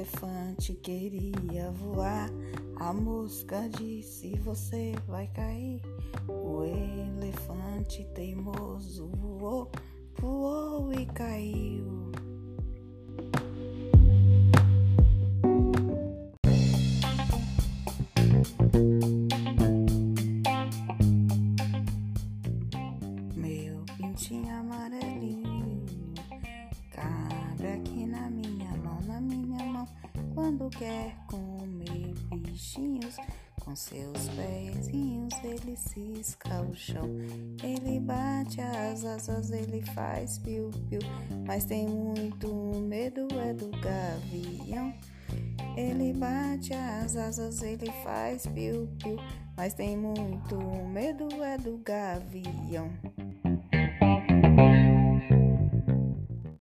elefante queria voar. A mosca disse: Você vai cair. O elefante teimoso voou, voou e caiu. Meu pintinho Quando quer comer bichinhos, com seus pezinhos ele cisca o chão. Ele bate as asas, ele faz piu-piu, mas tem muito medo é do gavião. Ele bate as asas, ele faz piu-piu, mas tem muito medo é do gavião.